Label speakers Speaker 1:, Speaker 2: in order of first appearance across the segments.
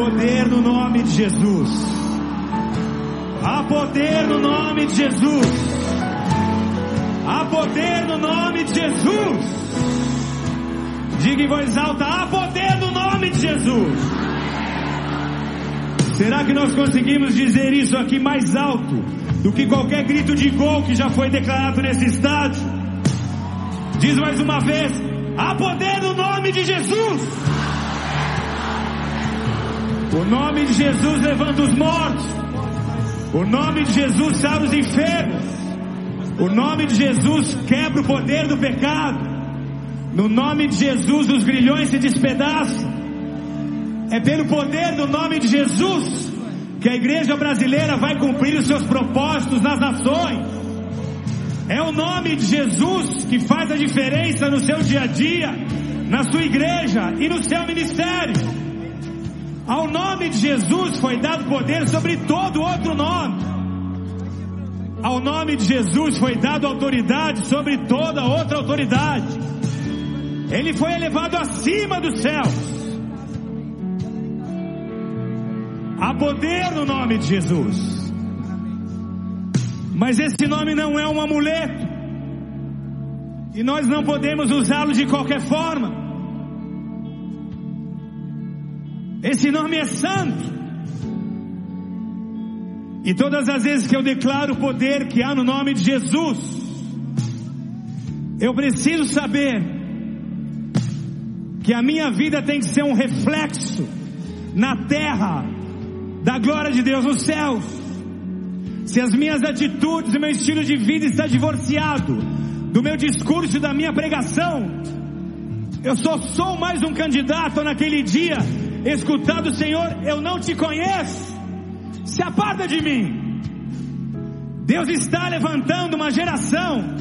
Speaker 1: poder no nome de Jesus. Há poder no nome de Jesus. Há poder no nome de Jesus. Diga em voz alta: há poder no nome de Jesus. Será que nós conseguimos dizer isso aqui mais alto do que qualquer grito de gol que já foi declarado nesse estádio? Diz mais uma vez: há poder no nome de Jesus. O nome de Jesus levanta os mortos. O nome de Jesus salva os enfermos. O nome de Jesus quebra o poder do pecado. No nome de Jesus os grilhões se despedaçam. É pelo poder do nome de Jesus que a igreja brasileira vai cumprir os seus propósitos nas nações. É o nome de Jesus que faz a diferença no seu dia a dia, na sua igreja e no seu ministério. Ao nome de Jesus foi dado poder sobre todo outro nome. Ao nome de Jesus foi dado autoridade sobre toda outra autoridade. Ele foi elevado acima dos céus. Há poder no nome de Jesus. Mas esse nome não é um amuleto. E nós não podemos usá-lo de qualquer forma. Esse nome é santo. E todas as vezes que eu declaro o poder que há no nome de Jesus, eu preciso saber que a minha vida tem que ser um reflexo na terra da glória de Deus nos céus. Se as minhas atitudes e meu estilo de vida está divorciado do meu discurso e da minha pregação, eu só sou mais um candidato naquele dia escutar do Senhor, eu não te conheço, se aparta de mim. Deus está levantando uma geração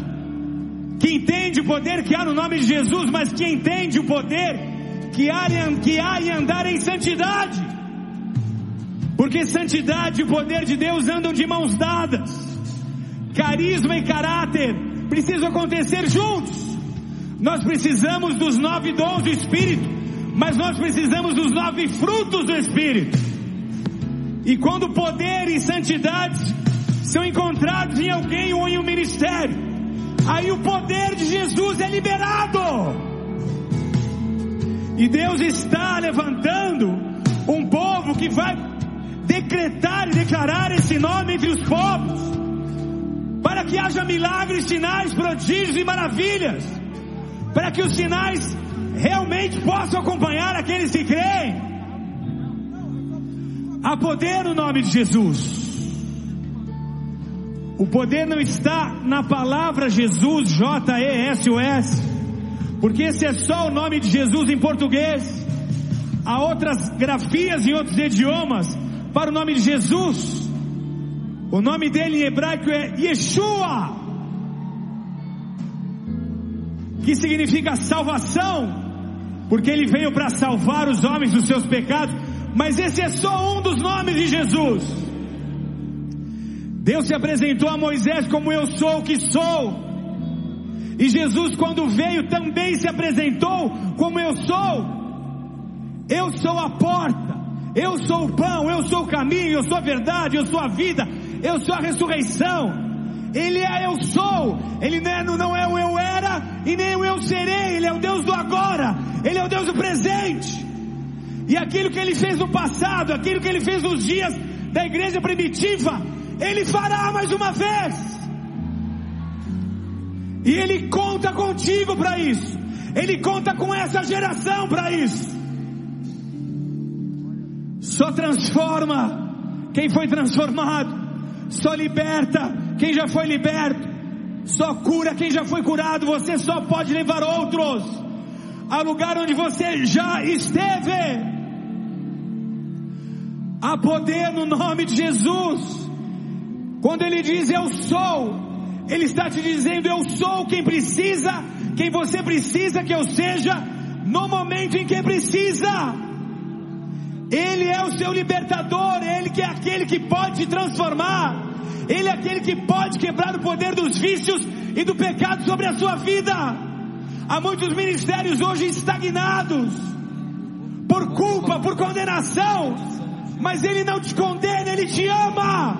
Speaker 1: que entende o poder que há no nome de Jesus, mas que entende o poder que há, que há em andar em santidade. Porque santidade e o poder de Deus andam de mãos dadas. Carisma e caráter precisam acontecer juntos. Nós precisamos dos nove dons do Espírito mas nós precisamos dos nove frutos do Espírito. E quando poder e santidade são encontrados em alguém ou em um ministério, aí o poder de Jesus é liberado. E Deus está levantando um povo que vai decretar e declarar esse nome entre os povos, para que haja milagres, sinais, prodígios e maravilhas, para que os sinais realmente possam acompanhar aqueles que creem. Há poder no nome de Jesus. O poder não está na palavra Jesus, J-E-S-U-S, porque esse é só o nome de Jesus em português. Há outras grafias em outros idiomas para o nome de Jesus. O nome dele em hebraico é Yeshua, que significa salvação porque ele veio para salvar os homens dos seus pecados, mas esse é só um dos nomes de Jesus. Deus se apresentou a Moisés como eu sou o que sou. E Jesus, quando veio, também se apresentou como eu sou. Eu sou a porta, eu sou o pão, eu sou o caminho, eu sou a verdade, eu sou a vida, eu sou a ressurreição. Ele é eu sou, Ele não é, não é o eu era e nem o eu serei, Ele é o Deus do agora, Ele é o Deus do presente. E aquilo que Ele fez no passado, aquilo que Ele fez nos dias da igreja primitiva, Ele fará mais uma vez. E Ele conta contigo para isso, Ele conta com essa geração para isso. Só transforma quem foi transformado, só liberta quem já foi liberto, só cura quem já foi curado, você só pode levar outros ao lugar onde você já esteve. Há poder no nome de Jesus. Quando ele diz eu sou, ele está te dizendo eu sou quem precisa, quem você precisa que eu seja no momento em que precisa. Ele é o seu libertador, ele que é aquele que pode te transformar. Ele é aquele que pode quebrar o poder dos vícios e do pecado sobre a sua vida. Há muitos ministérios hoje estagnados por culpa, por condenação, mas Ele não te condena, Ele te ama.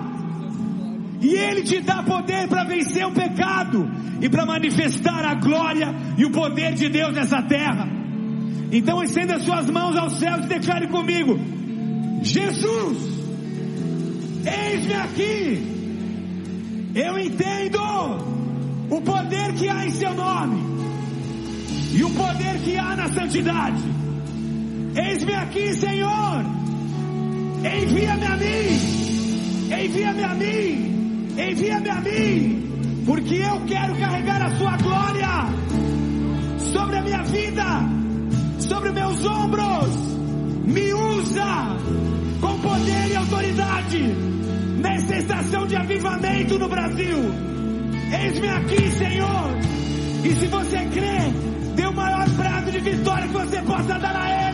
Speaker 1: E Ele te dá poder para vencer o pecado e para manifestar a glória e o poder de Deus nessa terra. Então estenda suas mãos aos céus e declare comigo: Jesus, eis-me aqui. Eu entendo o poder que há em seu nome e o poder que há na santidade. Eis-me aqui, Senhor. Envia-me a mim. Envia-me a mim. Envia-me a mim. Porque eu quero carregar a sua glória sobre a minha vida, sobre meus ombros. Me usa com poder e autoridade nessa estação de avivamento no Brasil. Eis-me aqui, Senhor. E se você crê, dê o maior prazo de vitória que você possa dar a Ele.